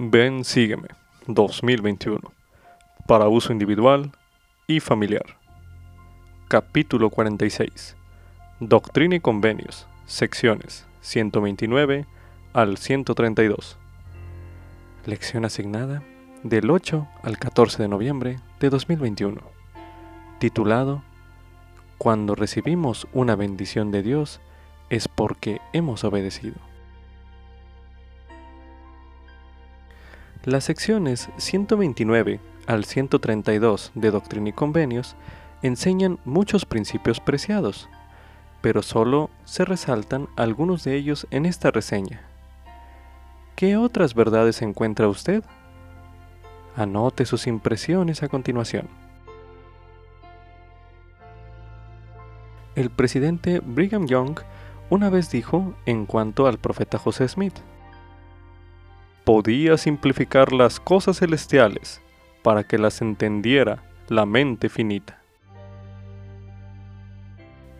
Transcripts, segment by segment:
Ven, sígueme 2021 para uso individual y familiar. Capítulo 46. Doctrina y convenios. Secciones 129 al 132. Lección asignada del 8 al 14 de noviembre de 2021. Titulado Cuando recibimos una bendición de Dios es porque hemos obedecido. Las secciones 129 al 132 de Doctrina y Convenios enseñan muchos principios preciados, pero solo se resaltan algunos de ellos en esta reseña. ¿Qué otras verdades encuentra usted? Anote sus impresiones a continuación. El presidente Brigham Young una vez dijo en cuanto al profeta José Smith, podía simplificar las cosas celestiales para que las entendiera la mente finita.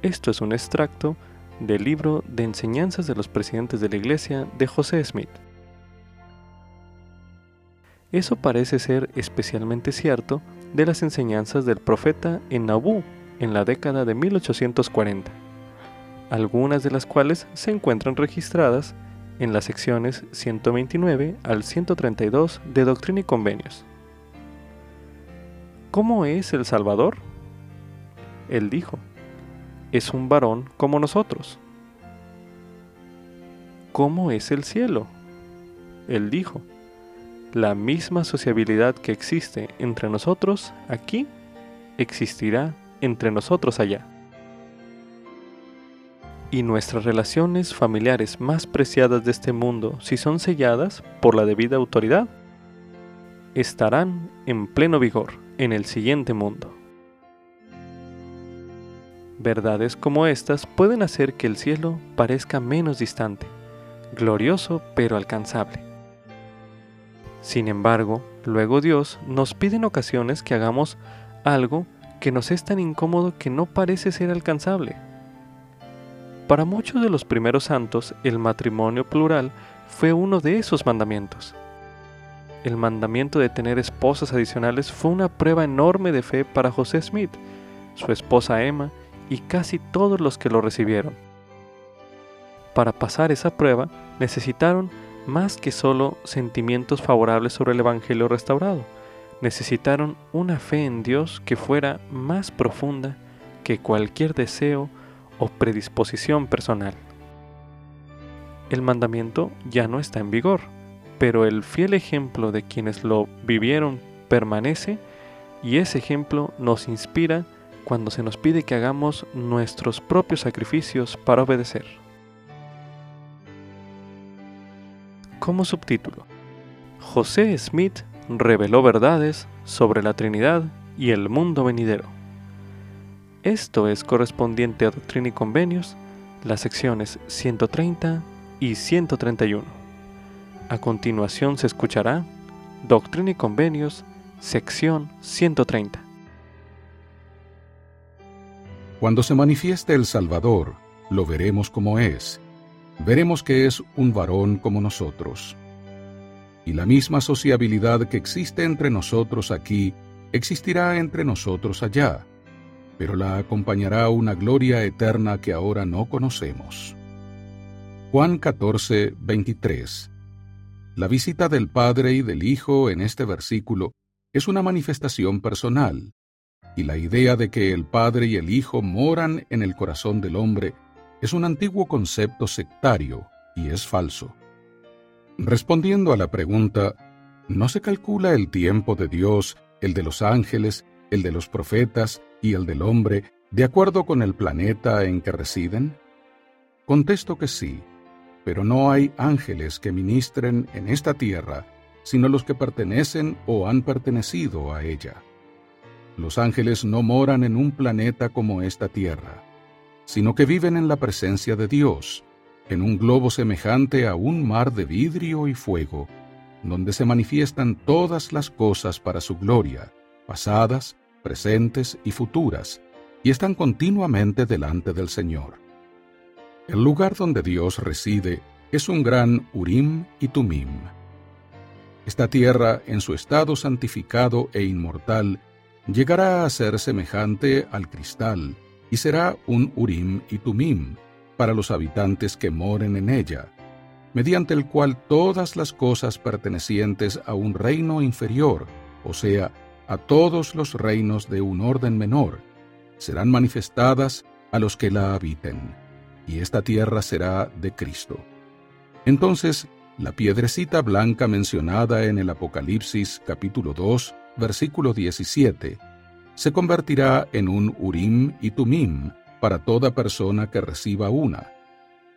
Esto es un extracto del libro de enseñanzas de los presidentes de la iglesia de José Smith. Eso parece ser especialmente cierto de las enseñanzas del profeta en Nabú en la década de 1840, algunas de las cuales se encuentran registradas en las secciones 129 al 132 de Doctrina y Convenios. ¿Cómo es el Salvador? Él dijo, es un varón como nosotros. ¿Cómo es el cielo? Él dijo, la misma sociabilidad que existe entre nosotros aquí existirá entre nosotros allá y nuestras relaciones familiares más preciadas de este mundo, si son selladas por la debida autoridad, estarán en pleno vigor en el siguiente mundo. Verdades como estas pueden hacer que el cielo parezca menos distante, glorioso pero alcanzable. Sin embargo, luego Dios nos pide en ocasiones que hagamos algo que nos es tan incómodo que no parece ser alcanzable para muchos de los primeros santos, el matrimonio plural fue uno de esos mandamientos. El mandamiento de tener esposas adicionales fue una prueba enorme de fe para José Smith, su esposa Emma y casi todos los que lo recibieron. Para pasar esa prueba necesitaron más que solo sentimientos favorables sobre el Evangelio restaurado, necesitaron una fe en Dios que fuera más profunda que cualquier deseo o predisposición personal. El mandamiento ya no está en vigor, pero el fiel ejemplo de quienes lo vivieron permanece y ese ejemplo nos inspira cuando se nos pide que hagamos nuestros propios sacrificios para obedecer. Como subtítulo, José Smith reveló verdades sobre la Trinidad y el mundo venidero. Esto es correspondiente a Doctrina y Convenios, las secciones 130 y 131. A continuación se escuchará Doctrina y Convenios, sección 130. Cuando se manifieste el Salvador, lo veremos como es. Veremos que es un varón como nosotros. Y la misma sociabilidad que existe entre nosotros aquí, existirá entre nosotros allá pero la acompañará una gloria eterna que ahora no conocemos. Juan 14, 23. La visita del Padre y del Hijo en este versículo es una manifestación personal, y la idea de que el Padre y el Hijo moran en el corazón del hombre es un antiguo concepto sectario y es falso. Respondiendo a la pregunta, ¿no se calcula el tiempo de Dios, el de los ángeles, el de los profetas y el del hombre de acuerdo con el planeta en que residen? Contesto que sí, pero no hay ángeles que ministren en esta tierra, sino los que pertenecen o han pertenecido a ella. Los ángeles no moran en un planeta como esta tierra, sino que viven en la presencia de Dios, en un globo semejante a un mar de vidrio y fuego, donde se manifiestan todas las cosas para su gloria, pasadas, presentes y futuras, y están continuamente delante del Señor. El lugar donde Dios reside es un gran Urim y Tumim. Esta tierra, en su estado santificado e inmortal, llegará a ser semejante al cristal y será un Urim y Tumim para los habitantes que moren en ella, mediante el cual todas las cosas pertenecientes a un reino inferior, o sea, a todos los reinos de un orden menor, serán manifestadas a los que la habiten, y esta tierra será de Cristo. Entonces, la piedrecita blanca mencionada en el Apocalipsis capítulo 2, versículo 17, se convertirá en un Urim y Tumim para toda persona que reciba una,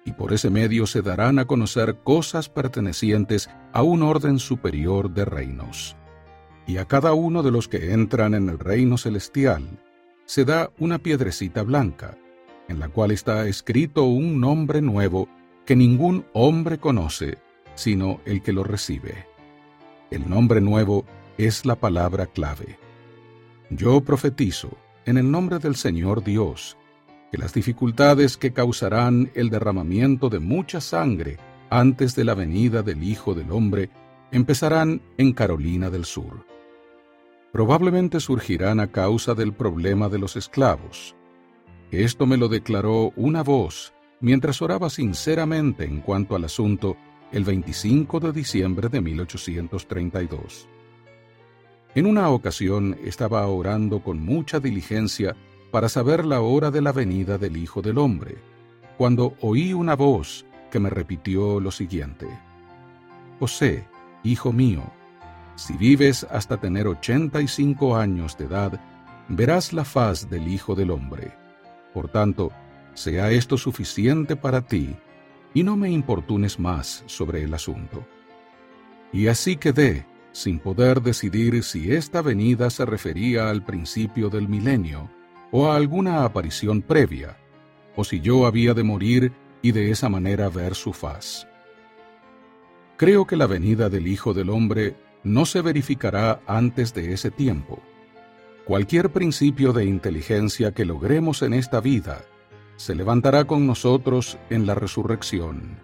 y por ese medio se darán a conocer cosas pertenecientes a un orden superior de reinos. Y a cada uno de los que entran en el reino celestial se da una piedrecita blanca, en la cual está escrito un nombre nuevo que ningún hombre conoce, sino el que lo recibe. El nombre nuevo es la palabra clave. Yo profetizo, en el nombre del Señor Dios, que las dificultades que causarán el derramamiento de mucha sangre antes de la venida del Hijo del Hombre empezarán en Carolina del Sur. Probablemente surgirán a causa del problema de los esclavos. Esto me lo declaró una voz mientras oraba sinceramente en cuanto al asunto el 25 de diciembre de 1832. En una ocasión estaba orando con mucha diligencia para saber la hora de la venida del Hijo del Hombre, cuando oí una voz que me repitió lo siguiente. José, hijo mío, si vives hasta tener ochenta y cinco años de edad, verás la faz del Hijo del Hombre. Por tanto, sea esto suficiente para ti, y no me importunes más sobre el asunto. Y así quedé, sin poder decidir si esta venida se refería al principio del milenio, o a alguna aparición previa, o si yo había de morir y de esa manera ver su faz. Creo que la venida del Hijo del Hombre no se verificará antes de ese tiempo. Cualquier principio de inteligencia que logremos en esta vida se levantará con nosotros en la resurrección.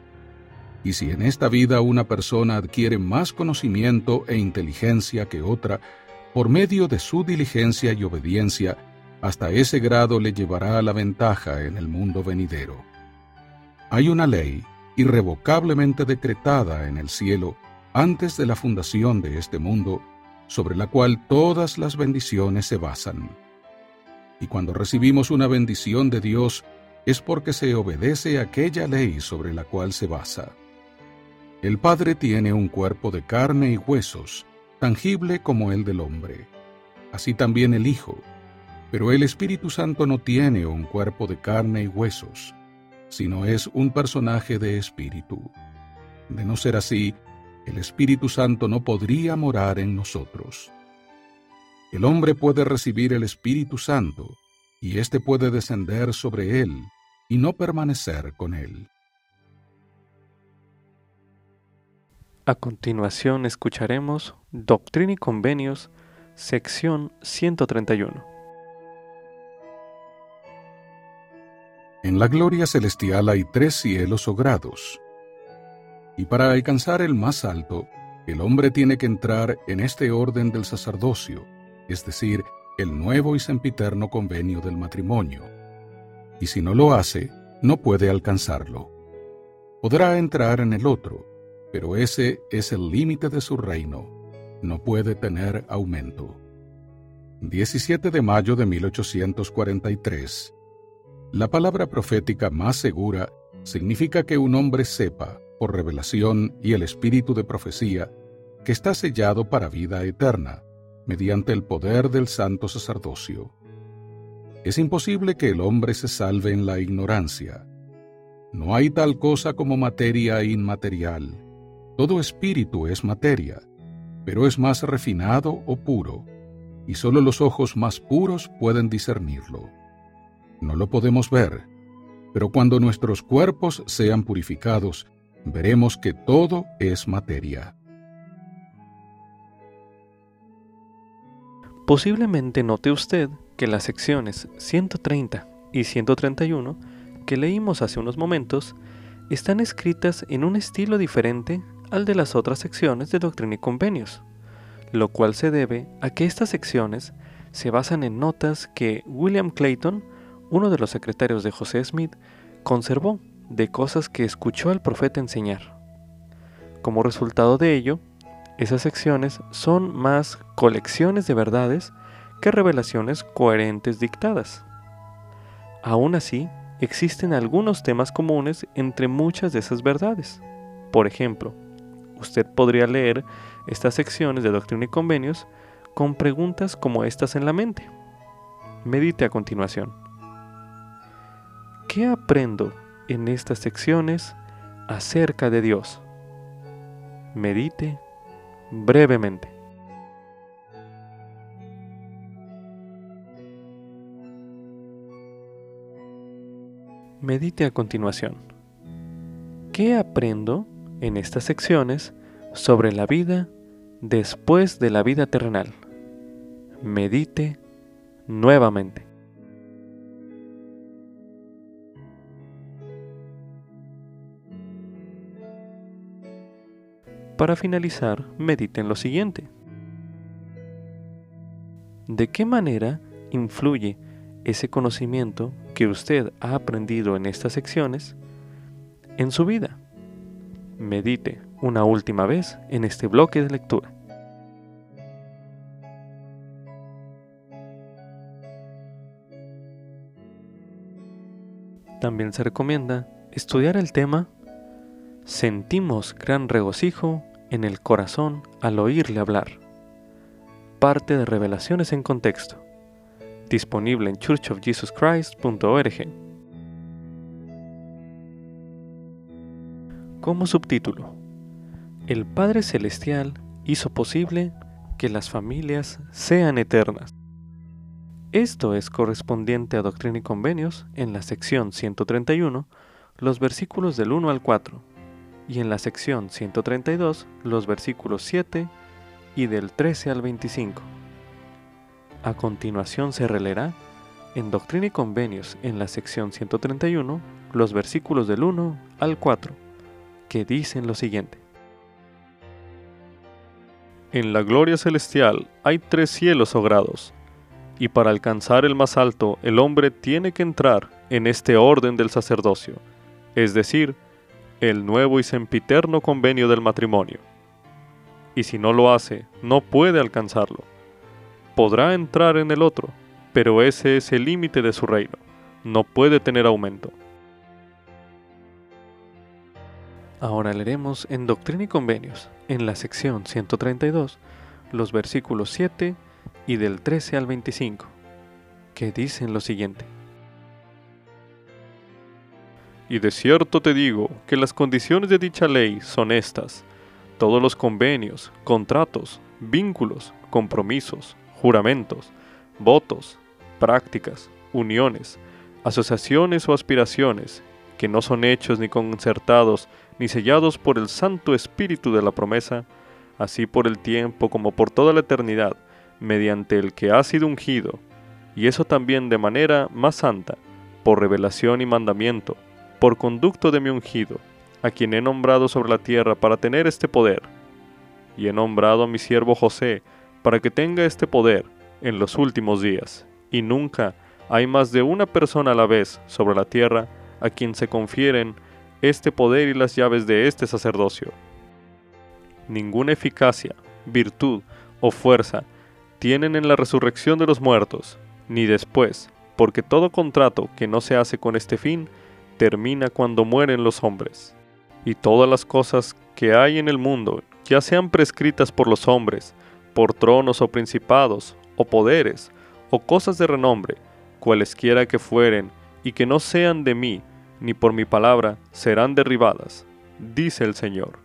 Y si en esta vida una persona adquiere más conocimiento e inteligencia que otra, por medio de su diligencia y obediencia, hasta ese grado le llevará a la ventaja en el mundo venidero. Hay una ley irrevocablemente decretada en el cielo antes de la fundación de este mundo, sobre la cual todas las bendiciones se basan. Y cuando recibimos una bendición de Dios, es porque se obedece aquella ley sobre la cual se basa. El Padre tiene un cuerpo de carne y huesos, tangible como el del hombre. Así también el Hijo, pero el Espíritu Santo no tiene un cuerpo de carne y huesos, sino es un personaje de espíritu. De no ser así, el Espíritu Santo no podría morar en nosotros. El hombre puede recibir el Espíritu Santo, y éste puede descender sobre él y no permanecer con él. A continuación escucharemos Doctrina y Convenios, sección 131. En la gloria celestial hay tres cielos o grados. Y para alcanzar el más alto, el hombre tiene que entrar en este orden del sacerdocio, es decir, el nuevo y sempiterno convenio del matrimonio. Y si no lo hace, no puede alcanzarlo. Podrá entrar en el otro, pero ese es el límite de su reino. No puede tener aumento. 17 de mayo de 1843 la palabra profética más segura significa que un hombre sepa, por revelación y el espíritu de profecía, que está sellado para vida eterna, mediante el poder del santo sacerdocio. Es imposible que el hombre se salve en la ignorancia. No hay tal cosa como materia inmaterial. Todo espíritu es materia, pero es más refinado o puro, y sólo los ojos más puros pueden discernirlo. No lo podemos ver, pero cuando nuestros cuerpos sean purificados, veremos que todo es materia. Posiblemente note usted que las secciones 130 y 131 que leímos hace unos momentos están escritas en un estilo diferente al de las otras secciones de Doctrina y Convenios, lo cual se debe a que estas secciones se basan en notas que William Clayton, uno de los secretarios de José Smith, conservó de cosas que escuchó al profeta enseñar. Como resultado de ello, esas secciones son más colecciones de verdades que revelaciones coherentes dictadas. Aún así, existen algunos temas comunes entre muchas de esas verdades. Por ejemplo, usted podría leer estas secciones de Doctrina y Convenios con preguntas como estas en la mente. Medite a continuación. ¿Qué aprendo en estas secciones acerca de Dios? Medite brevemente. Medite a continuación. ¿Qué aprendo en estas secciones sobre la vida después de la vida terrenal? Medite nuevamente. Para finalizar, medite en lo siguiente. ¿De qué manera influye ese conocimiento que usted ha aprendido en estas secciones en su vida. Medite una última vez en este bloque de lectura. También se recomienda estudiar el tema Sentimos gran regocijo en el corazón al oírle hablar. Parte de Revelaciones en Contexto disponible en churchofjesuschrist.org. Como subtítulo, El Padre Celestial hizo posible que las familias sean eternas. Esto es correspondiente a Doctrina y Convenios en la sección 131, los versículos del 1 al 4, y en la sección 132, los versículos 7 y del 13 al 25. A continuación se releerá en Doctrina y Convenios en la sección 131 los versículos del 1 al 4, que dicen lo siguiente. En la gloria celestial hay tres cielos ogrados, y para alcanzar el más alto el hombre tiene que entrar en este orden del sacerdocio, es decir, el nuevo y sempiterno convenio del matrimonio. Y si no lo hace, no puede alcanzarlo podrá entrar en el otro, pero ese es el límite de su reino. No puede tener aumento. Ahora leeremos en Doctrina y Convenios, en la sección 132, los versículos 7 y del 13 al 25, que dicen lo siguiente. Y de cierto te digo que las condiciones de dicha ley son estas. Todos los convenios, contratos, vínculos, compromisos, juramentos, votos, prácticas, uniones, asociaciones o aspiraciones, que no son hechos ni concertados ni sellados por el Santo Espíritu de la promesa, así por el tiempo como por toda la eternidad, mediante el que ha sido ungido, y eso también de manera más santa, por revelación y mandamiento, por conducto de mi ungido, a quien he nombrado sobre la tierra para tener este poder. Y he nombrado a mi siervo José, para que tenga este poder en los últimos días, y nunca hay más de una persona a la vez sobre la tierra a quien se confieren este poder y las llaves de este sacerdocio. Ninguna eficacia, virtud o fuerza tienen en la resurrección de los muertos, ni después, porque todo contrato que no se hace con este fin termina cuando mueren los hombres. Y todas las cosas que hay en el mundo, ya sean prescritas por los hombres, por tronos o principados, o poderes, o cosas de renombre, cualesquiera que fueren, y que no sean de mí, ni por mi palabra, serán derribadas, dice el Señor.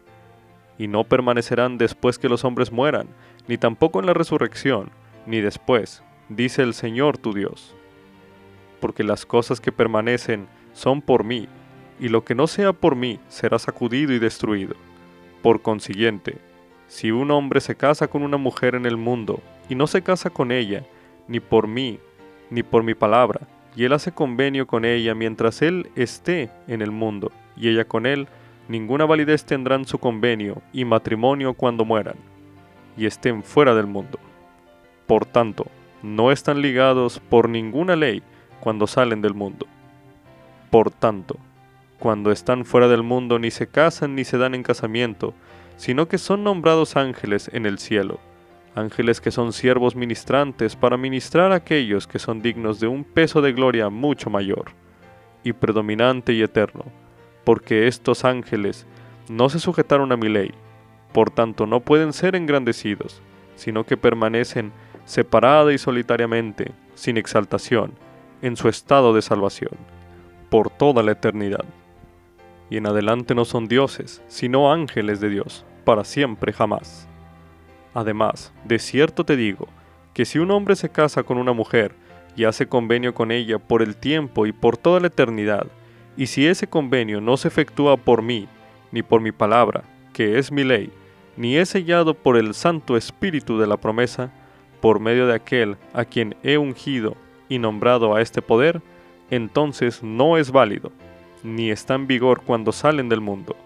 Y no permanecerán después que los hombres mueran, ni tampoco en la resurrección, ni después, dice el Señor tu Dios. Porque las cosas que permanecen son por mí, y lo que no sea por mí será sacudido y destruido. Por consiguiente, si un hombre se casa con una mujer en el mundo y no se casa con ella, ni por mí, ni por mi palabra, y él hace convenio con ella mientras él esté en el mundo, y ella con él, ninguna validez tendrán su convenio y matrimonio cuando mueran y estén fuera del mundo. Por tanto, no están ligados por ninguna ley cuando salen del mundo. Por tanto, cuando están fuera del mundo ni se casan ni se dan en casamiento, sino que son nombrados ángeles en el cielo, ángeles que son siervos ministrantes para ministrar a aquellos que son dignos de un peso de gloria mucho mayor, y predominante y eterno, porque estos ángeles no se sujetaron a mi ley, por tanto no pueden ser engrandecidos, sino que permanecen separada y solitariamente, sin exaltación, en su estado de salvación por toda la eternidad. Y en adelante no son dioses, sino ángeles de Dios, para siempre jamás. Además, de cierto te digo, que si un hombre se casa con una mujer y hace convenio con ella por el tiempo y por toda la eternidad, y si ese convenio no se efectúa por mí, ni por mi palabra, que es mi ley, ni es sellado por el Santo Espíritu de la promesa, por medio de aquel a quien he ungido y nombrado a este poder, entonces no es válido, ni está en vigor cuando salen del mundo,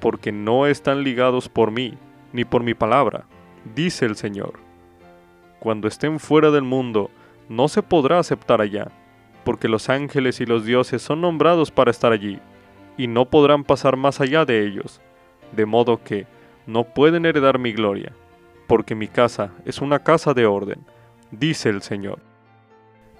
porque no están ligados por mí, ni por mi palabra, dice el Señor. Cuando estén fuera del mundo, no se podrá aceptar allá, porque los ángeles y los dioses son nombrados para estar allí, y no podrán pasar más allá de ellos, de modo que no pueden heredar mi gloria, porque mi casa es una casa de orden, dice el Señor.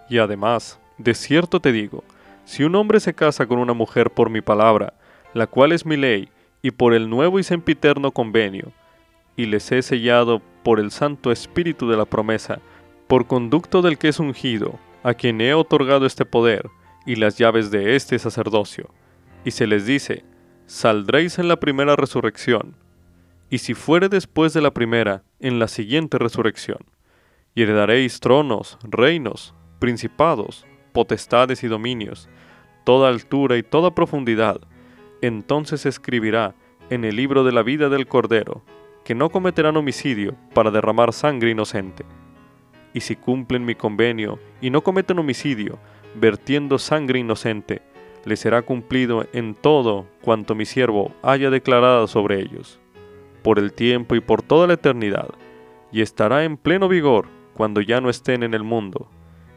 Y además, de cierto te digo, si un hombre se casa con una mujer por mi palabra, la cual es mi ley, y por el nuevo y sempiterno convenio, y les he sellado por el Santo Espíritu de la promesa, por conducto del que es ungido, a quien he otorgado este poder, y las llaves de este sacerdocio. Y se les dice, saldréis en la primera resurrección, y si fuere después de la primera, en la siguiente resurrección, y heredaréis tronos, reinos, principados, potestades y dominios, toda altura y toda profundidad, entonces escribirá en el libro de la vida del Cordero, que no cometerán homicidio para derramar sangre inocente. Y si cumplen mi convenio y no cometen homicidio, vertiendo sangre inocente, les será cumplido en todo cuanto mi siervo haya declarado sobre ellos, por el tiempo y por toda la eternidad, y estará en pleno vigor cuando ya no estén en el mundo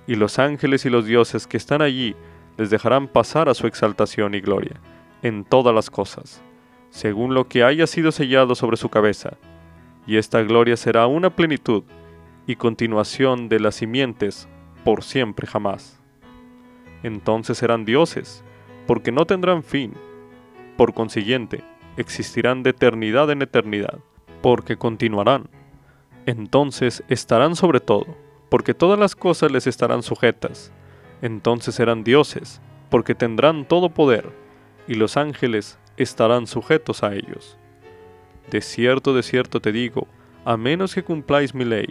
y los ángeles y los dioses que están allí les dejarán pasar a su exaltación y gloria en todas las cosas, según lo que haya sido sellado sobre su cabeza, y esta gloria será una plenitud y continuación de las simientes por siempre jamás. Entonces serán dioses, porque no tendrán fin, por consiguiente, existirán de eternidad en eternidad, porque continuarán. Entonces estarán sobre todo porque todas las cosas les estarán sujetas. Entonces serán dioses, porque tendrán todo poder, y los ángeles estarán sujetos a ellos. De cierto, de cierto te digo, a menos que cumpláis mi ley,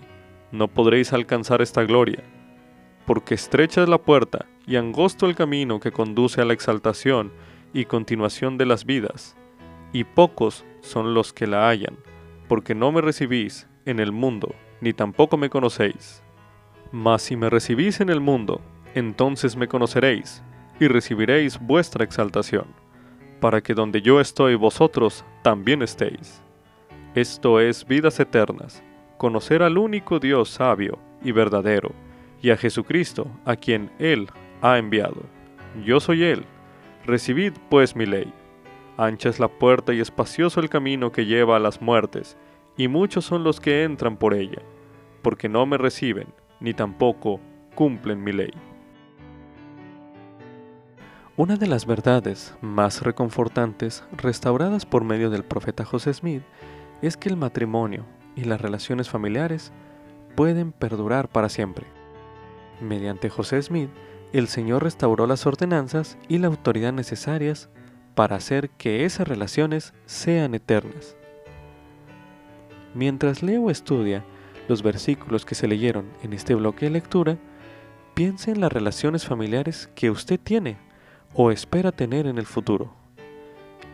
no podréis alcanzar esta gloria, porque estrecha es la puerta y angosto el camino que conduce a la exaltación y continuación de las vidas, y pocos son los que la hallan, porque no me recibís en el mundo, ni tampoco me conocéis. Mas si me recibís en el mundo, entonces me conoceréis, y recibiréis vuestra exaltación, para que donde yo estoy vosotros también estéis. Esto es vidas eternas, conocer al único Dios sabio y verdadero, y a Jesucristo, a quien Él ha enviado. Yo soy Él. Recibid pues mi ley. Ancha es la puerta y espacioso el camino que lleva a las muertes, y muchos son los que entran por ella, porque no me reciben ni tampoco cumplen mi ley. Una de las verdades más reconfortantes restauradas por medio del profeta José Smith es que el matrimonio y las relaciones familiares pueden perdurar para siempre. Mediante José Smith, el Señor restauró las ordenanzas y la autoridad necesarias para hacer que esas relaciones sean eternas. Mientras Leo estudia los versículos que se leyeron en este bloque de lectura, piense en las relaciones familiares que usted tiene o espera tener en el futuro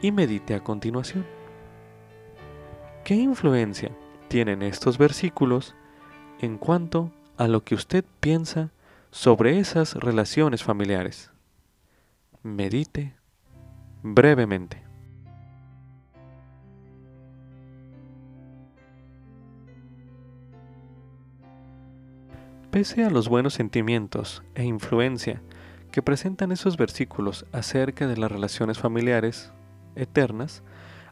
y medite a continuación. ¿Qué influencia tienen estos versículos en cuanto a lo que usted piensa sobre esas relaciones familiares? Medite brevemente. Pese a los buenos sentimientos e influencia que presentan esos versículos acerca de las relaciones familiares eternas,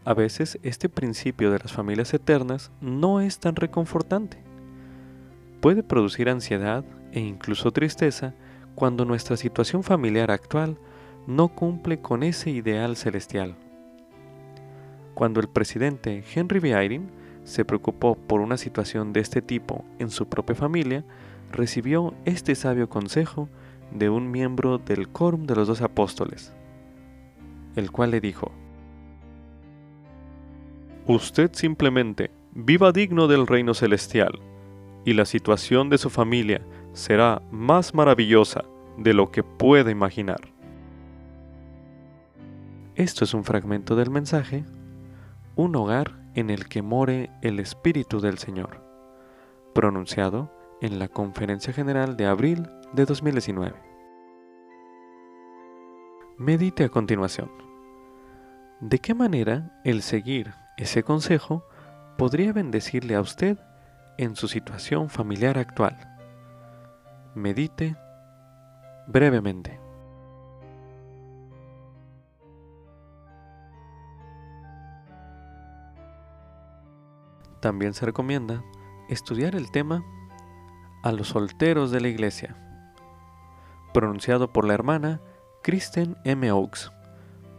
a veces este principio de las familias eternas no es tan reconfortante. Puede producir ansiedad e incluso tristeza cuando nuestra situación familiar actual no cumple con ese ideal celestial. Cuando el presidente Henry B. Eyring se preocupó por una situación de este tipo en su propia familia, recibió este sabio consejo de un miembro del quórum de los dos apóstoles, el cual le dijo, Usted simplemente viva digno del reino celestial, y la situación de su familia será más maravillosa de lo que puede imaginar. Esto es un fragmento del mensaje, un hogar en el que more el Espíritu del Señor, pronunciado en la Conferencia General de abril de 2019. Medite a continuación. ¿De qué manera el seguir ese consejo podría bendecirle a usted en su situación familiar actual? Medite brevemente. También se recomienda estudiar el tema a los solteros de la iglesia, pronunciado por la hermana Kristen M. Oaks,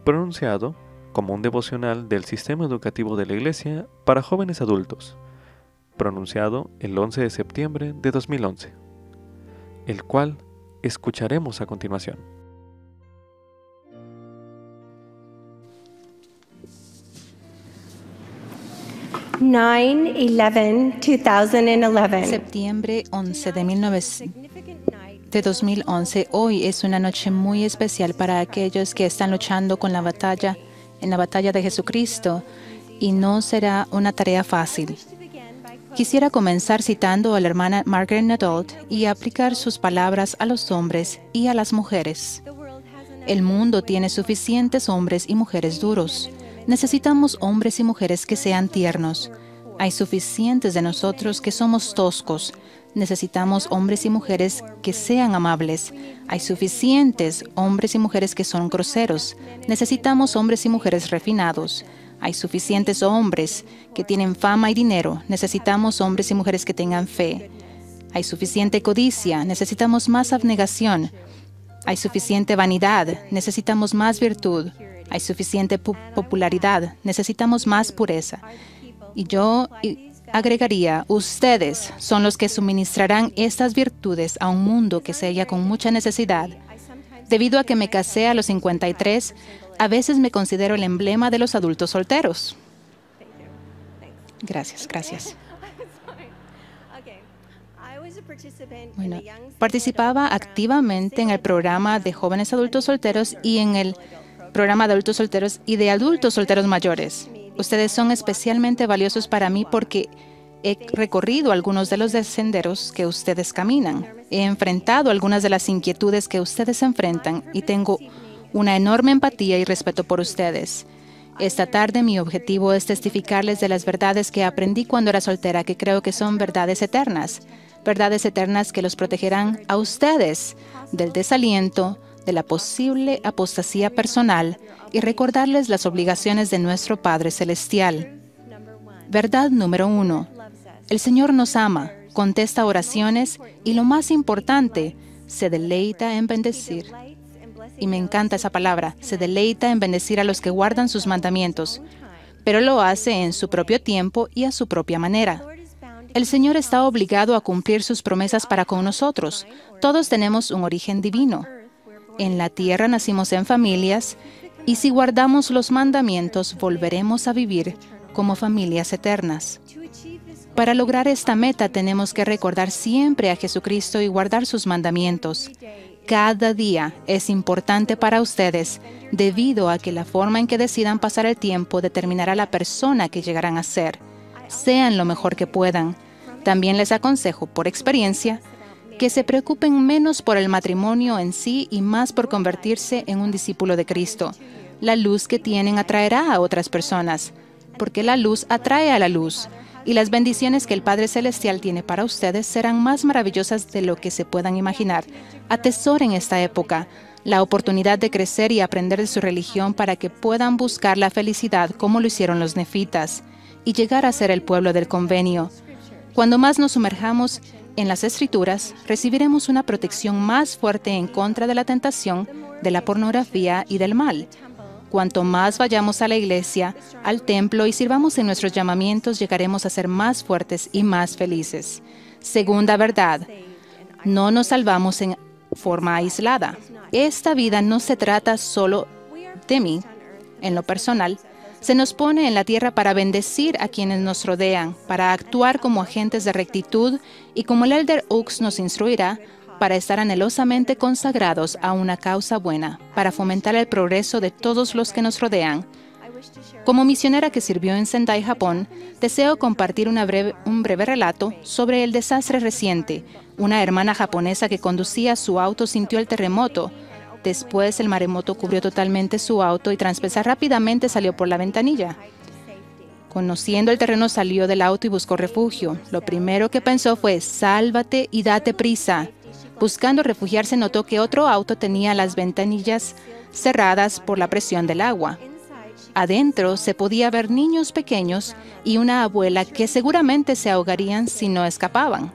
pronunciado como un devocional del sistema educativo de la iglesia para jóvenes adultos, pronunciado el 11 de septiembre de 2011, el cual escucharemos a continuación. 9-11-2011. Septiembre 11 de, de 2011. Hoy es una noche muy especial para aquellos que están luchando con la batalla, en la batalla de Jesucristo, y no será una tarea fácil. Quisiera comenzar citando a la hermana Margaret Nadolt y aplicar sus palabras a los hombres y a las mujeres. El mundo tiene suficientes hombres y mujeres duros Necesitamos hombres y mujeres que sean tiernos. Hay suficientes de nosotros que somos toscos. Necesitamos hombres y mujeres que sean amables. Hay suficientes hombres y mujeres que son groseros. Necesitamos hombres y mujeres refinados. Hay suficientes hombres que tienen fama y dinero. Necesitamos hombres y mujeres que tengan fe. Hay suficiente codicia. Necesitamos más abnegación. Hay suficiente vanidad. Necesitamos más virtud. Hay suficiente popularidad, necesitamos más pureza. Y yo agregaría, ustedes son los que suministrarán estas virtudes a un mundo que se halla con mucha necesidad. Debido a que me casé a los 53, a veces me considero el emblema de los adultos solteros. Gracias, gracias. Bueno, participaba activamente en el programa de jóvenes adultos solteros y en el programa de adultos solteros y de adultos solteros mayores. Ustedes son especialmente valiosos para mí porque he recorrido algunos de los senderos que ustedes caminan. He enfrentado algunas de las inquietudes que ustedes enfrentan y tengo una enorme empatía y respeto por ustedes. Esta tarde mi objetivo es testificarles de las verdades que aprendí cuando era soltera, que creo que son verdades eternas, verdades eternas que los protegerán a ustedes del desaliento, de la posible apostasía personal y recordarles las obligaciones de nuestro Padre Celestial. Verdad número uno. El Señor nos ama, contesta oraciones y lo más importante, se deleita en bendecir. Y me encanta esa palabra, se deleita en bendecir a los que guardan sus mandamientos, pero lo hace en su propio tiempo y a su propia manera. El Señor está obligado a cumplir sus promesas para con nosotros. Todos tenemos un origen divino. En la tierra nacimos en familias y si guardamos los mandamientos volveremos a vivir como familias eternas. Para lograr esta meta tenemos que recordar siempre a Jesucristo y guardar sus mandamientos. Cada día es importante para ustedes debido a que la forma en que decidan pasar el tiempo determinará la persona que llegarán a ser. Sean lo mejor que puedan. También les aconsejo por experiencia que se preocupen menos por el matrimonio en sí y más por convertirse en un discípulo de Cristo. La luz que tienen atraerá a otras personas, porque la luz atrae a la luz. y las bendiciones que el Padre Celestial tiene para ustedes serán más maravillosas de lo que se puedan imaginar. Atesoren esta época, la oportunidad de crecer y aprender de su religión para que puedan buscar la felicidad como lo hicieron los nefitas y llegar a ser el pueblo del convenio. Cuando más nos sumerjamos en las escrituras, recibiremos una protección más fuerte en contra de la tentación, de la pornografía y del mal. Cuanto más vayamos a la iglesia, al templo y sirvamos en nuestros llamamientos, llegaremos a ser más fuertes y más felices. Segunda verdad, no nos salvamos en forma aislada. Esta vida no se trata solo de mí, en lo personal. Se nos pone en la tierra para bendecir a quienes nos rodean, para actuar como agentes de rectitud y como el Elder Oaks nos instruirá, para estar anhelosamente consagrados a una causa buena, para fomentar el progreso de todos los que nos rodean. Como misionera que sirvió en Sendai, Japón, deseo compartir un breve relato sobre el desastre reciente. Una hermana japonesa que conducía su auto sintió el terremoto. Después el maremoto cubrió totalmente su auto y tras pensar rápidamente salió por la ventanilla. Conociendo el terreno salió del auto y buscó refugio. Lo primero que pensó fue, sálvate y date prisa. Buscando refugiarse, notó que otro auto tenía las ventanillas cerradas por la presión del agua. Adentro se podía ver niños pequeños y una abuela que seguramente se ahogarían si no escapaban.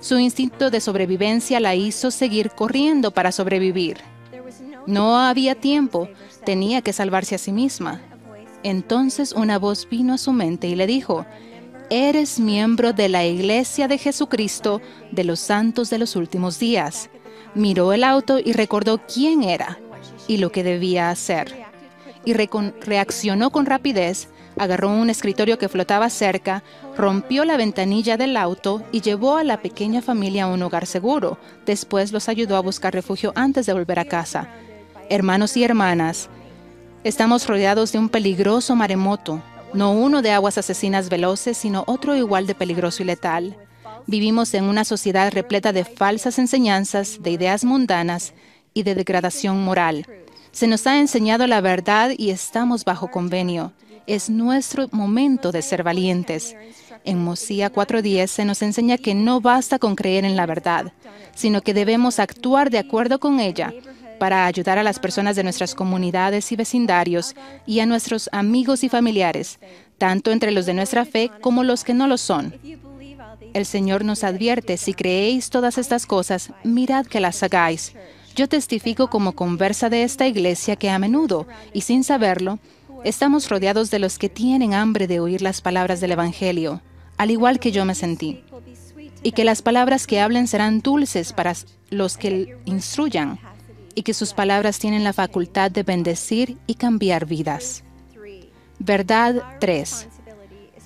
Su instinto de sobrevivencia la hizo seguir corriendo para sobrevivir. No había tiempo, tenía que salvarse a sí misma. Entonces una voz vino a su mente y le dijo, eres miembro de la Iglesia de Jesucristo de los Santos de los Últimos Días. Miró el auto y recordó quién era y lo que debía hacer. Y reaccionó con rapidez, agarró un escritorio que flotaba cerca, rompió la ventanilla del auto y llevó a la pequeña familia a un hogar seguro. Después los ayudó a buscar refugio antes de volver a casa. Hermanos y hermanas, estamos rodeados de un peligroso maremoto no uno de aguas asesinas veloces, sino otro igual de peligroso y letal. Vivimos en una sociedad repleta de falsas enseñanzas, de ideas mundanas y de degradación moral. Se nos ha enseñado la verdad y estamos bajo convenio. Es nuestro momento de ser valientes. En Mosía 4.10 se nos enseña que no basta con creer en la verdad, sino que debemos actuar de acuerdo con ella para ayudar a las personas de nuestras comunidades y vecindarios y a nuestros amigos y familiares, tanto entre los de nuestra fe como los que no lo son. El Señor nos advierte, si creéis todas estas cosas, mirad que las hagáis. Yo testifico como conversa de esta iglesia que a menudo, y sin saberlo, estamos rodeados de los que tienen hambre de oír las palabras del Evangelio, al igual que yo me sentí, y que las palabras que hablen serán dulces para los que instruyan y que sus palabras tienen la facultad de bendecir y cambiar vidas. Verdad 3.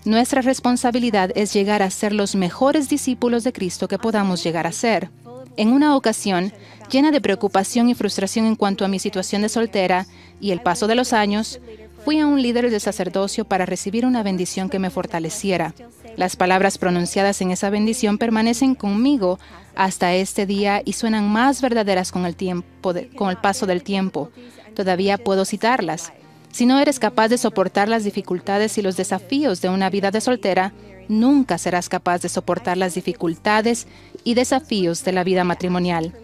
Nuestra responsabilidad es llegar a ser los mejores discípulos de Cristo que podamos llegar a ser. En una ocasión, llena de preocupación y frustración en cuanto a mi situación de soltera y el paso de los años, fui a un líder de sacerdocio para recibir una bendición que me fortaleciera. Las palabras pronunciadas en esa bendición permanecen conmigo hasta este día y suenan más verdaderas con el, tiempo con el paso del tiempo. Todavía puedo citarlas. Si no eres capaz de soportar las dificultades y los desafíos de una vida de soltera, nunca serás capaz de soportar las dificultades y desafíos de la vida matrimonial.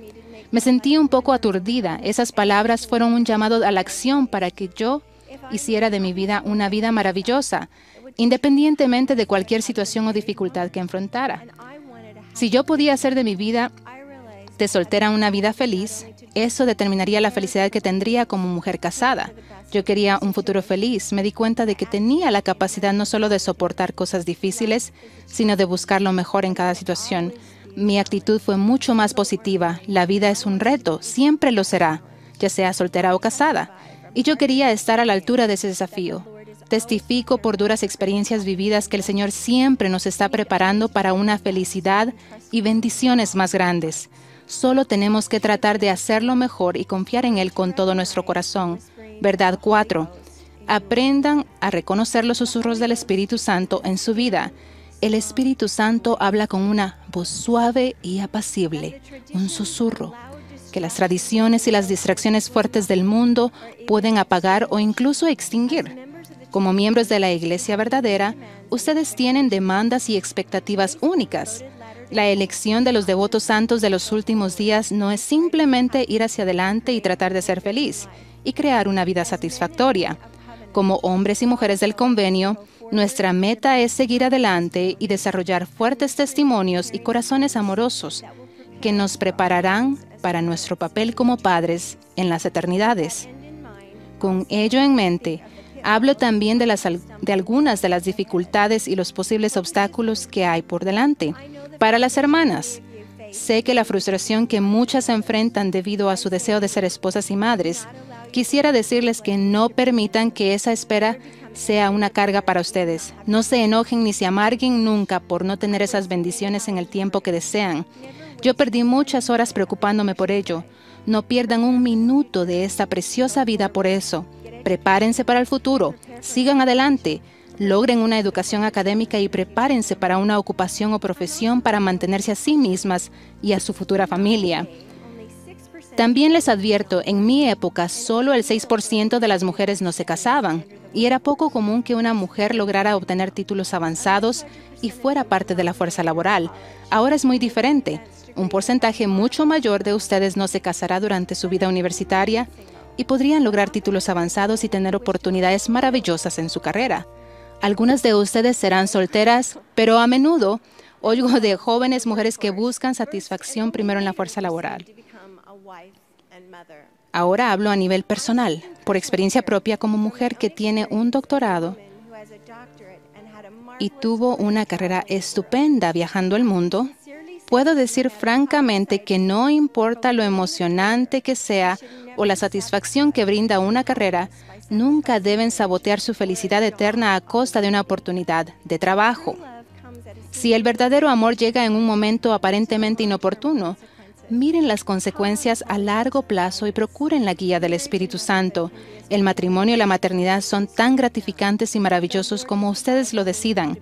Me sentí un poco aturdida. Esas palabras fueron un llamado a la acción para que yo hiciera de mi vida una vida maravillosa, independientemente de cualquier situación o dificultad que enfrentara. Si yo podía hacer de mi vida de soltera una vida feliz, eso determinaría la felicidad que tendría como mujer casada. Yo quería un futuro feliz. Me di cuenta de que tenía la capacidad no solo de soportar cosas difíciles, sino de buscar lo mejor en cada situación. Mi actitud fue mucho más positiva. La vida es un reto, siempre lo será, ya sea soltera o casada. Y yo quería estar a la altura de ese desafío. Testifico por duras experiencias vividas que el Señor siempre nos está preparando para una felicidad y bendiciones más grandes. Solo tenemos que tratar de hacerlo mejor y confiar en Él con todo nuestro corazón. Verdad 4. Aprendan a reconocer los susurros del Espíritu Santo en su vida. El Espíritu Santo habla con una voz suave y apacible, un susurro que las tradiciones y las distracciones fuertes del mundo pueden apagar o incluso extinguir. Como miembros de la Iglesia verdadera, ustedes tienen demandas y expectativas únicas. La elección de los devotos santos de los últimos días no es simplemente ir hacia adelante y tratar de ser feliz y crear una vida satisfactoria. Como hombres y mujeres del convenio, nuestra meta es seguir adelante y desarrollar fuertes testimonios y corazones amorosos que nos prepararán para nuestro papel como padres en las eternidades. Con ello en mente, hablo también de, algunas de las dificultades y los posibles obstáculos que hay por delante. Para las hermanas, sé que la frustración que muchas enfrentan debido a su deseo de ser esposas y madres, quisiera decirles que no permitan que esa espera sea una carga para ustedes. No se enojen ni se amarguen nunca por no tener esas bendiciones en el tiempo que desean. Yo perdí muchas horas preocupándome por ello. No pierdan un minuto de esta preciosa vida por eso. Prepárense para el futuro. Sigan adelante logren una educación académica y prepárense para una ocupación o profesión para mantenerse a sí mismas y a su futura familia. También les advierto, en mi época solo el 6% de las mujeres no se casaban y era poco común que una mujer lograra obtener títulos avanzados y fuera parte de la fuerza laboral. Ahora es muy diferente. Un porcentaje mucho mayor de ustedes no se casará durante su vida universitaria y podrían lograr títulos avanzados y tener oportunidades maravillosas en su carrera. Algunas de ustedes serán solteras, pero a menudo oigo de jóvenes mujeres que buscan satisfacción primero en la fuerza laboral. Ahora hablo a nivel personal, por experiencia propia como mujer que tiene un doctorado y tuvo una carrera estupenda viajando el mundo. Puedo decir francamente que no importa lo emocionante que sea o la satisfacción que brinda una carrera, nunca deben sabotear su felicidad eterna a costa de una oportunidad de trabajo. Si el verdadero amor llega en un momento aparentemente inoportuno, miren las consecuencias a largo plazo y procuren la guía del Espíritu Santo. El matrimonio y la maternidad son tan gratificantes y maravillosos como ustedes lo decidan.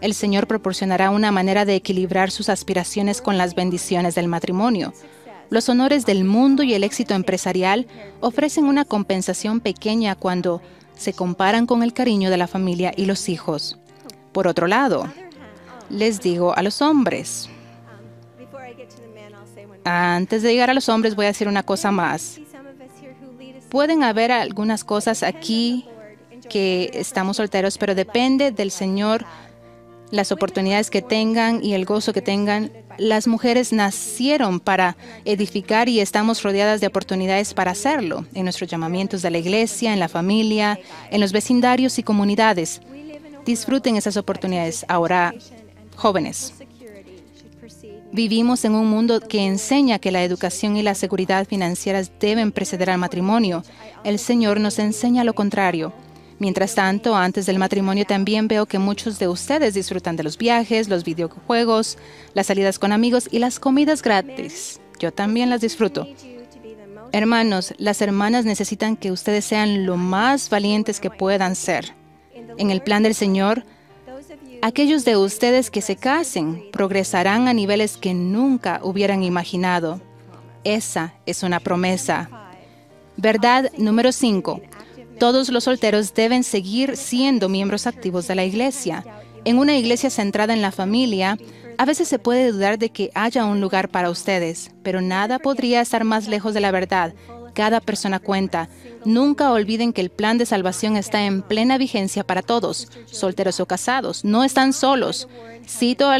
El Señor proporcionará una manera de equilibrar sus aspiraciones con las bendiciones del matrimonio. Los honores del mundo y el éxito empresarial ofrecen una compensación pequeña cuando se comparan con el cariño de la familia y los hijos. Por otro lado, les digo a los hombres, antes de llegar a los hombres voy a decir una cosa más. Pueden haber algunas cosas aquí que estamos solteros, pero depende del Señor las oportunidades que tengan y el gozo que tengan. Las mujeres nacieron para edificar y estamos rodeadas de oportunidades para hacerlo en nuestros llamamientos de la iglesia, en la familia, en los vecindarios y comunidades. Disfruten esas oportunidades. Ahora, jóvenes, vivimos en un mundo que enseña que la educación y la seguridad financieras deben preceder al matrimonio. El Señor nos enseña lo contrario. Mientras tanto, antes del matrimonio también veo que muchos de ustedes disfrutan de los viajes, los videojuegos, las salidas con amigos y las comidas gratis. Yo también las disfruto. Hermanos, las hermanas necesitan que ustedes sean lo más valientes que puedan ser. En el plan del Señor, aquellos de ustedes que se casen progresarán a niveles que nunca hubieran imaginado. Esa es una promesa. Verdad número 5. Todos los solteros deben seguir siendo miembros activos de la iglesia. En una iglesia centrada en la familia, a veces se puede dudar de que haya un lugar para ustedes, pero nada podría estar más lejos de la verdad. Cada persona cuenta. Nunca olviden que el plan de salvación está en plena vigencia para todos, solteros o casados. No están solos. Cito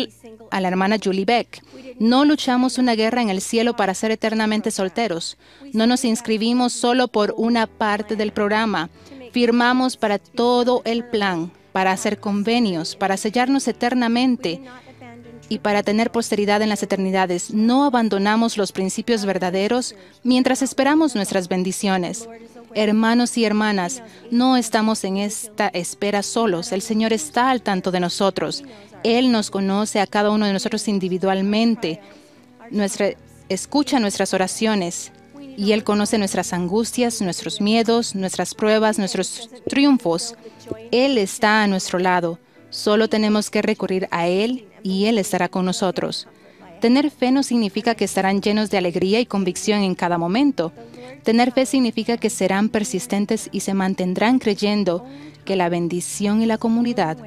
a la hermana Julie Beck. No luchamos una guerra en el cielo para ser eternamente solteros. No nos inscribimos solo por una parte del programa. Firmamos para todo el plan, para hacer convenios, para sellarnos eternamente y para tener posteridad en las eternidades. No abandonamos los principios verdaderos mientras esperamos nuestras bendiciones. Hermanos y hermanas, no estamos en esta espera solos. El Señor está al tanto de nosotros. Él nos conoce a cada uno de nosotros individualmente. Escucha nuestras oraciones y Él conoce nuestras angustias, nuestros miedos, nuestras pruebas, nuestros triunfos. Él está a nuestro lado. Solo tenemos que recurrir a Él y Él estará con nosotros. Tener fe no significa que estarán llenos de alegría y convicción en cada momento. Tener fe significa que serán persistentes y se mantendrán creyendo que la bendición y la comunidad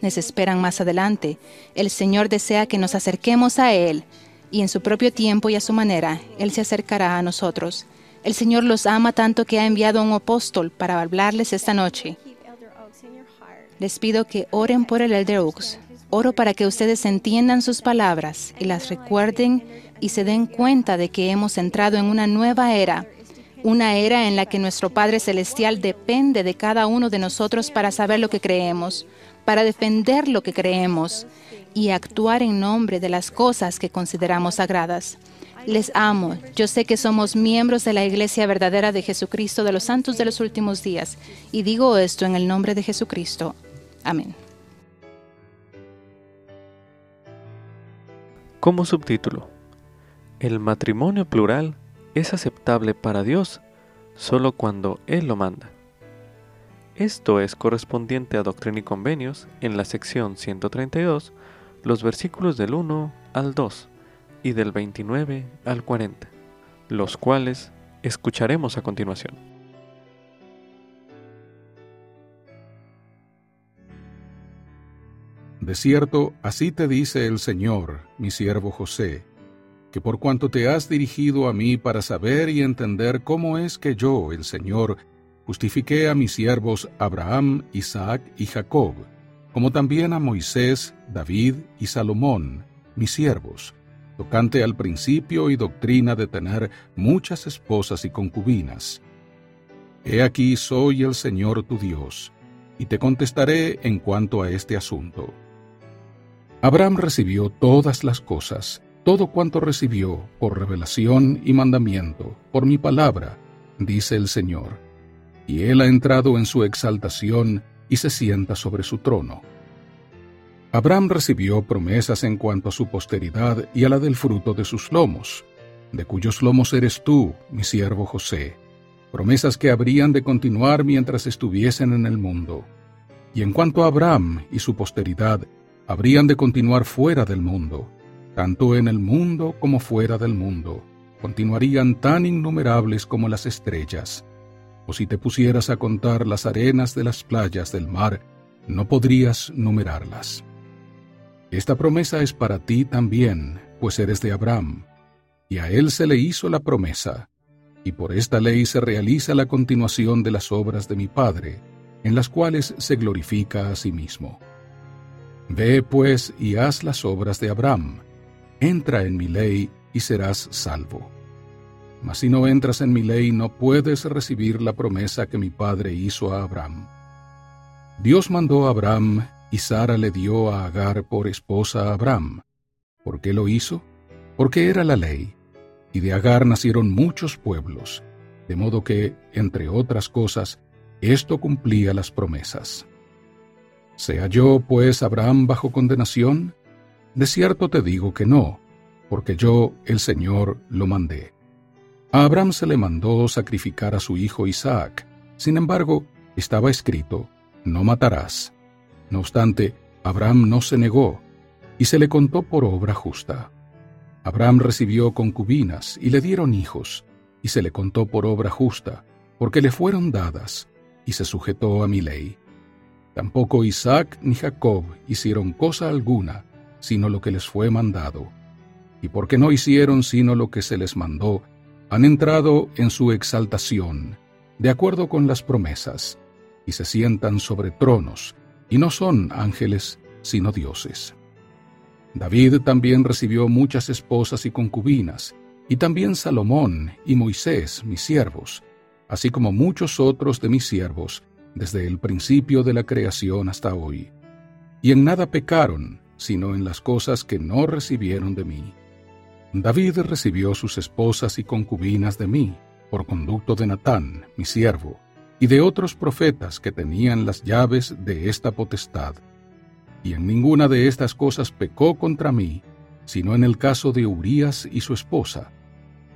nos esperan más adelante. El Señor desea que nos acerquemos a Él y en su propio tiempo y a su manera, Él se acercará a nosotros. El Señor los ama tanto que ha enviado a un apóstol para hablarles esta noche. Les pido que oren por el Elder Oaks. Oro para que ustedes entiendan sus palabras y las recuerden y se den cuenta de que hemos entrado en una nueva era, una era en la que nuestro Padre Celestial depende de cada uno de nosotros para saber lo que creemos, para defender lo que creemos y actuar en nombre de las cosas que consideramos sagradas. Les amo. Yo sé que somos miembros de la Iglesia verdadera de Jesucristo de los santos de los últimos días y digo esto en el nombre de Jesucristo. Amén. Como subtítulo, el matrimonio plural es aceptable para Dios solo cuando Él lo manda. Esto es correspondiente a Doctrina y Convenios en la sección 132, los versículos del 1 al 2 y del 29 al 40, los cuales escucharemos a continuación. De cierto, así te dice el Señor, mi siervo José, que por cuanto te has dirigido a mí para saber y entender cómo es que yo, el Señor, justifiqué a mis siervos Abraham, Isaac y Jacob, como también a Moisés, David y Salomón, mis siervos, tocante al principio y doctrina de tener muchas esposas y concubinas. He aquí soy el Señor tu Dios, y te contestaré en cuanto a este asunto. Abraham recibió todas las cosas, todo cuanto recibió por revelación y mandamiento, por mi palabra, dice el Señor y él ha entrado en su exaltación y se sienta sobre su trono. Abraham recibió promesas en cuanto a su posteridad y a la del fruto de sus lomos, de cuyos lomos eres tú, mi siervo José, promesas que habrían de continuar mientras estuviesen en el mundo. Y en cuanto a Abraham y su posteridad, habrían de continuar fuera del mundo, tanto en el mundo como fuera del mundo, continuarían tan innumerables como las estrellas, o si te pusieras a contar las arenas de las playas del mar, no podrías numerarlas. Esta promesa es para ti también, pues eres de Abraham, y a él se le hizo la promesa, y por esta ley se realiza la continuación de las obras de mi Padre, en las cuales se glorifica a sí mismo. Ve pues y haz las obras de Abraham, entra en mi ley y serás salvo. Mas si no entras en mi ley, no puedes recibir la promesa que mi padre hizo a Abraham. Dios mandó a Abraham y Sara le dio a Agar por esposa a Abraham. ¿Por qué lo hizo? Porque era la ley. Y de Agar nacieron muchos pueblos, de modo que, entre otras cosas, esto cumplía las promesas. ¿Sea yo, pues, Abraham bajo condenación? De cierto te digo que no, porque yo, el Señor, lo mandé. A Abraham se le mandó sacrificar a su hijo Isaac. Sin embargo, estaba escrito, no matarás. No obstante, Abraham no se negó, y se le contó por obra justa. Abraham recibió concubinas y le dieron hijos, y se le contó por obra justa, porque le fueron dadas, y se sujetó a mi ley. Tampoco Isaac ni Jacob hicieron cosa alguna, sino lo que les fue mandado. Y porque no hicieron sino lo que se les mandó, han entrado en su exaltación, de acuerdo con las promesas, y se sientan sobre tronos, y no son ángeles, sino dioses. David también recibió muchas esposas y concubinas, y también Salomón y Moisés, mis siervos, así como muchos otros de mis siervos, desde el principio de la creación hasta hoy. Y en nada pecaron, sino en las cosas que no recibieron de mí. David recibió sus esposas y concubinas de mí, por conducto de Natán, mi siervo, y de otros profetas que tenían las llaves de esta potestad. Y en ninguna de estas cosas pecó contra mí, sino en el caso de Urías y su esposa.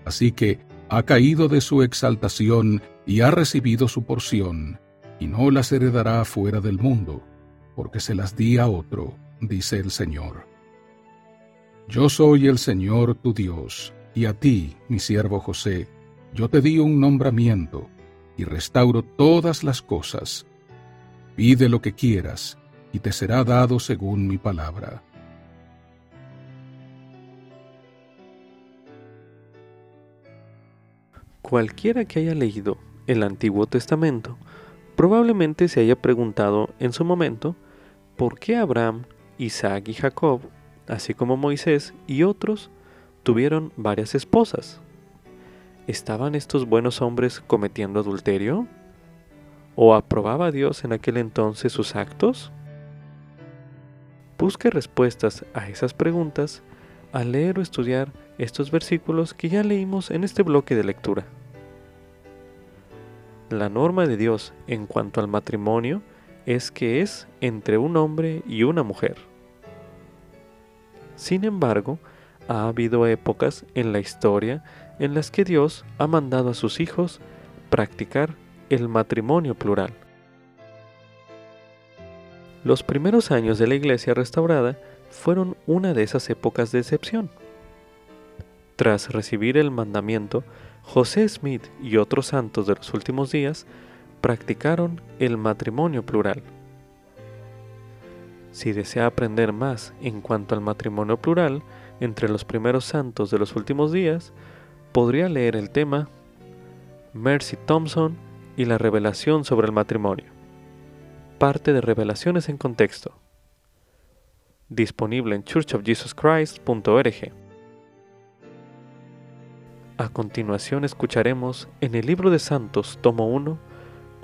Así que ha caído de su exaltación y ha recibido su porción, y no las heredará fuera del mundo, porque se las di a otro, dice el Señor. Yo soy el Señor tu Dios, y a ti, mi siervo José, yo te di un nombramiento, y restauro todas las cosas. Pide lo que quieras, y te será dado según mi palabra. Cualquiera que haya leído el Antiguo Testamento probablemente se haya preguntado en su momento por qué Abraham, Isaac y Jacob, así como Moisés y otros, tuvieron varias esposas. ¿Estaban estos buenos hombres cometiendo adulterio? ¿O aprobaba Dios en aquel entonces sus actos? Busque respuestas a esas preguntas al leer o estudiar estos versículos que ya leímos en este bloque de lectura. La norma de Dios en cuanto al matrimonio es que es entre un hombre y una mujer. Sin embargo, ha habido épocas en la historia en las que Dios ha mandado a sus hijos practicar el matrimonio plural. Los primeros años de la iglesia restaurada fueron una de esas épocas de excepción. Tras recibir el mandamiento, José Smith y otros santos de los últimos días practicaron el matrimonio plural. Si desea aprender más en cuanto al matrimonio plural entre los primeros santos de los últimos días, podría leer el tema Mercy Thompson y la revelación sobre el matrimonio. Parte de Revelaciones en Contexto. Disponible en churchofjesuschrist.org. A continuación escucharemos en el libro de Santos, tomo 1,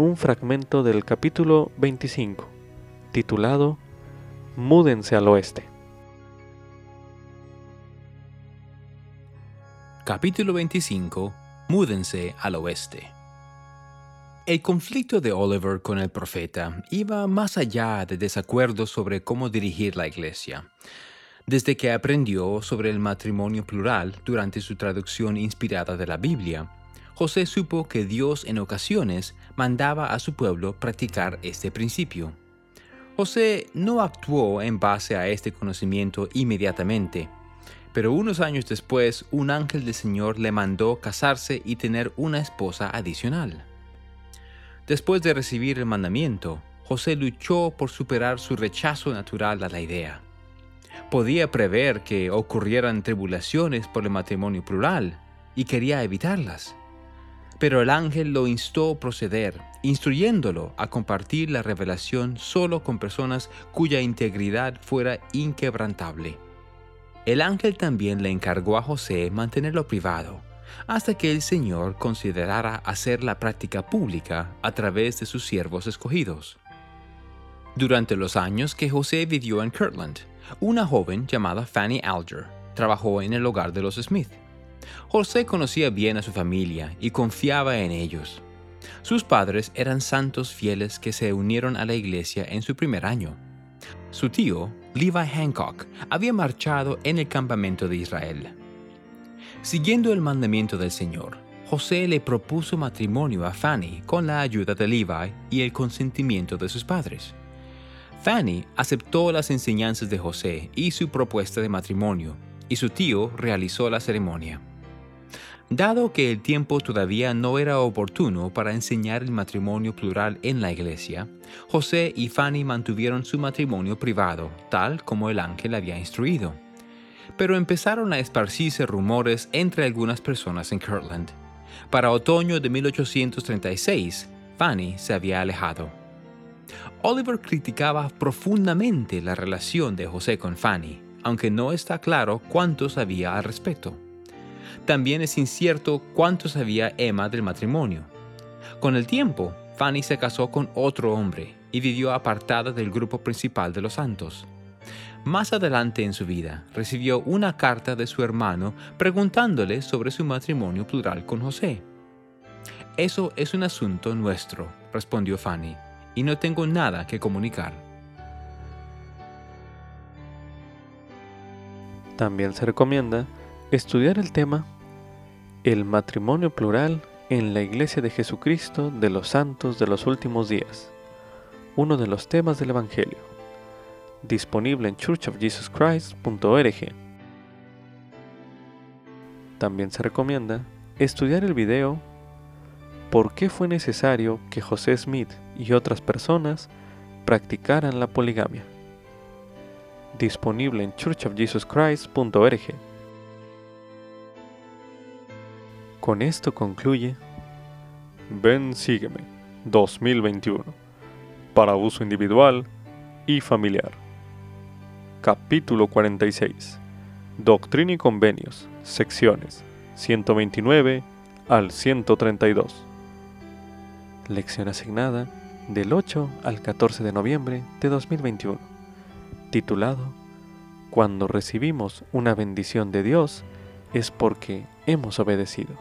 un fragmento del capítulo 25, titulado Múdense al oeste. Capítulo 25 Múdense al oeste. El conflicto de Oliver con el profeta iba más allá de desacuerdos sobre cómo dirigir la iglesia. Desde que aprendió sobre el matrimonio plural durante su traducción inspirada de la Biblia, José supo que Dios en ocasiones mandaba a su pueblo practicar este principio. José no actuó en base a este conocimiento inmediatamente, pero unos años después un ángel del Señor le mandó casarse y tener una esposa adicional. Después de recibir el mandamiento, José luchó por superar su rechazo natural a la idea. Podía prever que ocurrieran tribulaciones por el matrimonio plural y quería evitarlas. Pero el ángel lo instó a proceder, instruyéndolo a compartir la revelación solo con personas cuya integridad fuera inquebrantable. El ángel también le encargó a José mantenerlo privado, hasta que el Señor considerara hacer la práctica pública a través de sus siervos escogidos. Durante los años que José vivió en Kirtland, una joven llamada Fanny Alger trabajó en el hogar de los Smith. José conocía bien a su familia y confiaba en ellos. Sus padres eran santos fieles que se unieron a la iglesia en su primer año. Su tío, Levi Hancock, había marchado en el campamento de Israel. Siguiendo el mandamiento del Señor, José le propuso matrimonio a Fanny con la ayuda de Levi y el consentimiento de sus padres. Fanny aceptó las enseñanzas de José y su propuesta de matrimonio, y su tío realizó la ceremonia. Dado que el tiempo todavía no era oportuno para enseñar el matrimonio plural en la iglesia, José y Fanny mantuvieron su matrimonio privado, tal como el ángel había instruido. Pero empezaron a esparcirse rumores entre algunas personas en Kirtland. Para otoño de 1836, Fanny se había alejado. Oliver criticaba profundamente la relación de José con Fanny, aunque no está claro cuánto sabía al respecto. También es incierto cuánto sabía Emma del matrimonio. Con el tiempo, Fanny se casó con otro hombre y vivió apartada del grupo principal de los santos. Más adelante en su vida, recibió una carta de su hermano preguntándole sobre su matrimonio plural con José. Eso es un asunto nuestro, respondió Fanny, y no tengo nada que comunicar. También se recomienda Estudiar el tema El matrimonio plural en la Iglesia de Jesucristo de los Santos de los Últimos Días, uno de los temas del Evangelio, disponible en churchofjesuschrist.org. También se recomienda estudiar el video ¿Por qué fue necesario que José Smith y otras personas practicaran la poligamia. Disponible en churchofjesuschrist.org. Con esto concluye Ven, sígueme 2021 para uso individual y familiar. Capítulo 46. Doctrina y convenios, secciones 129 al 132. Lección asignada del 8 al 14 de noviembre de 2021, titulado Cuando recibimos una bendición de Dios es porque hemos obedecido.